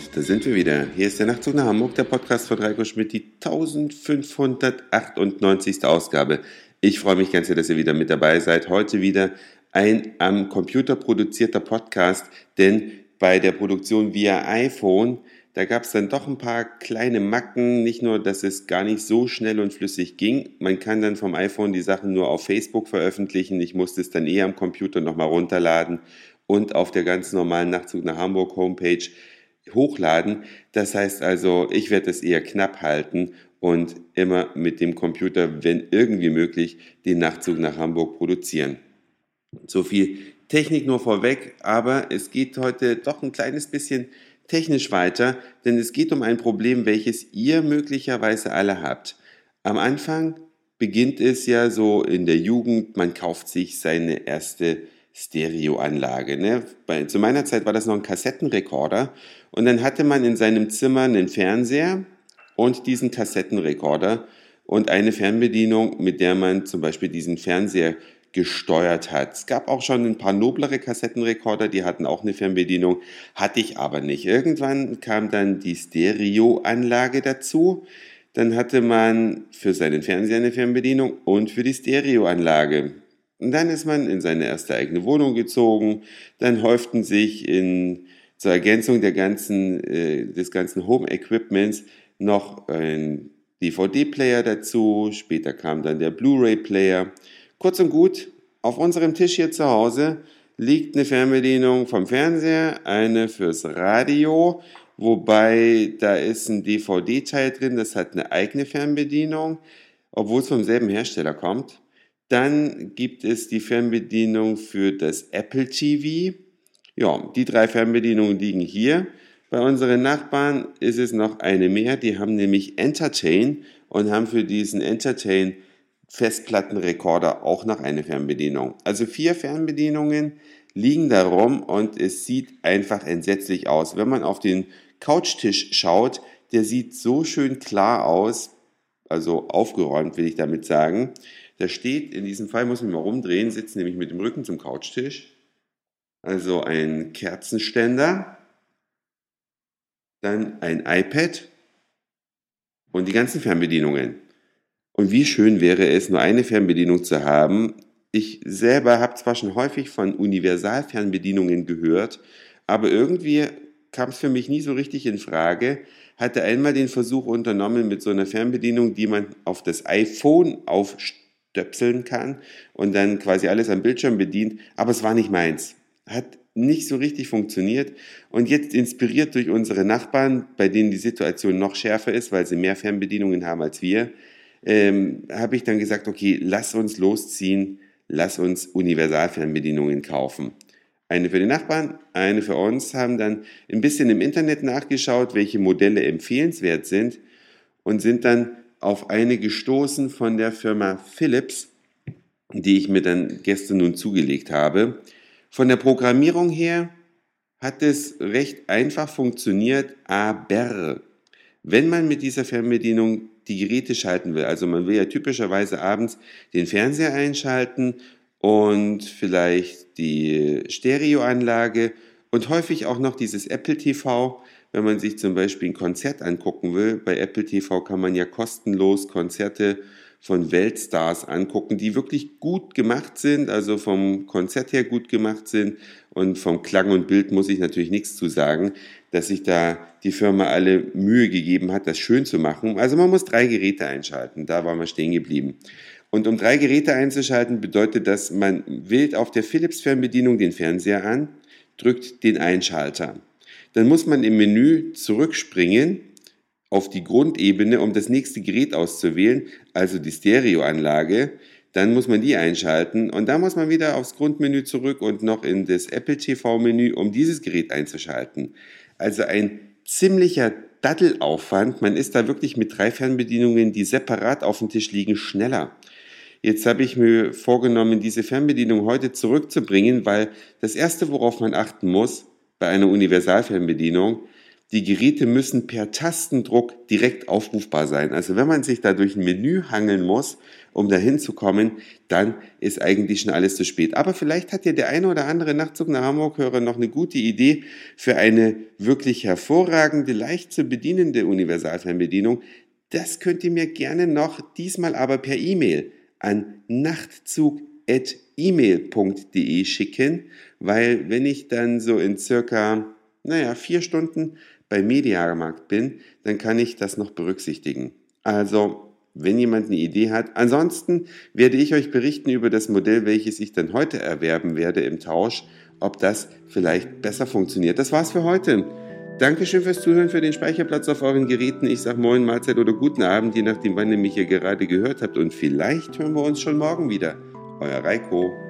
Und da sind wir wieder. Hier ist der Nachtzug nach Hamburg, der Podcast von Reiko Schmidt, die 1598. Ausgabe. Ich freue mich ganz sehr, dass ihr wieder mit dabei seid. Heute wieder ein am Computer produzierter Podcast, denn bei der Produktion via iPhone, da gab es dann doch ein paar kleine Macken. Nicht nur, dass es gar nicht so schnell und flüssig ging. Man kann dann vom iPhone die Sachen nur auf Facebook veröffentlichen. Ich musste es dann eher am Computer nochmal runterladen und auf der ganz normalen Nachtzug nach Hamburg Homepage hochladen. Das heißt also, ich werde es eher knapp halten und immer mit dem Computer, wenn irgendwie möglich, den Nachtzug nach Hamburg produzieren. So viel Technik nur vorweg, aber es geht heute doch ein kleines bisschen technisch weiter, denn es geht um ein Problem, welches ihr möglicherweise alle habt. Am Anfang beginnt es ja so in der Jugend, man kauft sich seine erste Stereoanlage. Ne? Bei, zu meiner Zeit war das noch ein Kassettenrekorder und dann hatte man in seinem Zimmer einen Fernseher und diesen Kassettenrekorder und eine Fernbedienung, mit der man zum Beispiel diesen Fernseher gesteuert hat. Es gab auch schon ein paar noblere Kassettenrekorder, die hatten auch eine Fernbedienung, hatte ich aber nicht. Irgendwann kam dann die Stereoanlage dazu. Dann hatte man für seinen Fernseher eine Fernbedienung und für die Stereoanlage. Und dann ist man in seine erste eigene Wohnung gezogen. Dann häuften sich in, zur Ergänzung der ganzen, äh, des ganzen Home-Equipments noch ein DVD-Player dazu. Später kam dann der Blu-ray-Player. Kurz und gut, auf unserem Tisch hier zu Hause liegt eine Fernbedienung vom Fernseher, eine fürs Radio, wobei da ist ein DVD-Teil drin, das hat eine eigene Fernbedienung, obwohl es vom selben Hersteller kommt. Dann gibt es die Fernbedienung für das Apple TV. Ja, die drei Fernbedienungen liegen hier. Bei unseren Nachbarn ist es noch eine mehr. Die haben nämlich Entertain und haben für diesen Entertain Festplattenrekorder auch noch eine Fernbedienung. Also vier Fernbedienungen liegen da rum und es sieht einfach entsetzlich aus. Wenn man auf den Couchtisch schaut, der sieht so schön klar aus, also aufgeräumt will ich damit sagen. Da steht, in diesem Fall muss ich mal rumdrehen, sitzt nämlich mit dem Rücken zum Couchtisch. Also ein Kerzenständer, dann ein iPad und die ganzen Fernbedienungen. Und wie schön wäre es, nur eine Fernbedienung zu haben. Ich selber habe zwar schon häufig von Universalfernbedienungen gehört, aber irgendwie kam es für mich nie so richtig in Frage. Hatte einmal den Versuch unternommen mit so einer Fernbedienung, die man auf das iPhone aufstellt stöpseln kann und dann quasi alles am Bildschirm bedient, aber es war nicht meins. Hat nicht so richtig funktioniert und jetzt inspiriert durch unsere Nachbarn, bei denen die Situation noch schärfer ist, weil sie mehr Fernbedienungen haben als wir, ähm, habe ich dann gesagt, okay, lass uns losziehen, lass uns Universalfernbedienungen kaufen. Eine für die Nachbarn, eine für uns, haben dann ein bisschen im Internet nachgeschaut, welche Modelle empfehlenswert sind und sind dann auf eine gestoßen von der Firma Philips, die ich mir dann gestern nun zugelegt habe. Von der Programmierung her hat es recht einfach funktioniert, aber wenn man mit dieser Fernbedienung die Geräte schalten will, also man will ja typischerweise abends den Fernseher einschalten und vielleicht die Stereoanlage und häufig auch noch dieses Apple TV, wenn man sich zum Beispiel ein Konzert angucken will, bei Apple TV kann man ja kostenlos Konzerte von Weltstars angucken, die wirklich gut gemacht sind, also vom Konzert her gut gemacht sind und vom Klang und Bild muss ich natürlich nichts zu sagen, dass sich da die Firma alle Mühe gegeben hat, das schön zu machen. Also man muss drei Geräte einschalten, da waren wir stehen geblieben. Und um drei Geräte einzuschalten, bedeutet das, man wählt auf der Philips Fernbedienung den Fernseher an, drückt den Einschalter dann muss man im Menü zurückspringen auf die Grundebene, um das nächste Gerät auszuwählen, also die Stereoanlage. Dann muss man die einschalten und dann muss man wieder aufs Grundmenü zurück und noch in das Apple TV-Menü, um dieses Gerät einzuschalten. Also ein ziemlicher Daddelaufwand. Man ist da wirklich mit drei Fernbedienungen, die separat auf dem Tisch liegen, schneller. Jetzt habe ich mir vorgenommen, diese Fernbedienung heute zurückzubringen, weil das Erste, worauf man achten muss, bei einer Universalfernbedienung, die Geräte müssen per Tastendruck direkt aufrufbar sein. Also wenn man sich da durch ein Menü hangeln muss, um dahin zu kommen, dann ist eigentlich schon alles zu spät. Aber vielleicht hat ja der eine oder andere Nachtzug nach Hamburg-Hörer noch eine gute Idee für eine wirklich hervorragende, leicht zu bedienende Universalfernbedienung. Das könnt ihr mir gerne noch, diesmal aber per E-Mail an nachtzug.email.de schicken, weil wenn ich dann so in circa, naja, vier Stunden bei Mediamarkt bin, dann kann ich das noch berücksichtigen. Also, wenn jemand eine Idee hat. Ansonsten werde ich euch berichten über das Modell, welches ich dann heute erwerben werde im Tausch, ob das vielleicht besser funktioniert. Das war's für heute. Dankeschön fürs Zuhören, für den Speicherplatz auf euren Geräten. Ich sage Moin, Mahlzeit oder guten Abend, je nachdem, wann ihr mich hier gerade gehört habt. Und vielleicht hören wir uns schon morgen wieder. Euer Reiko.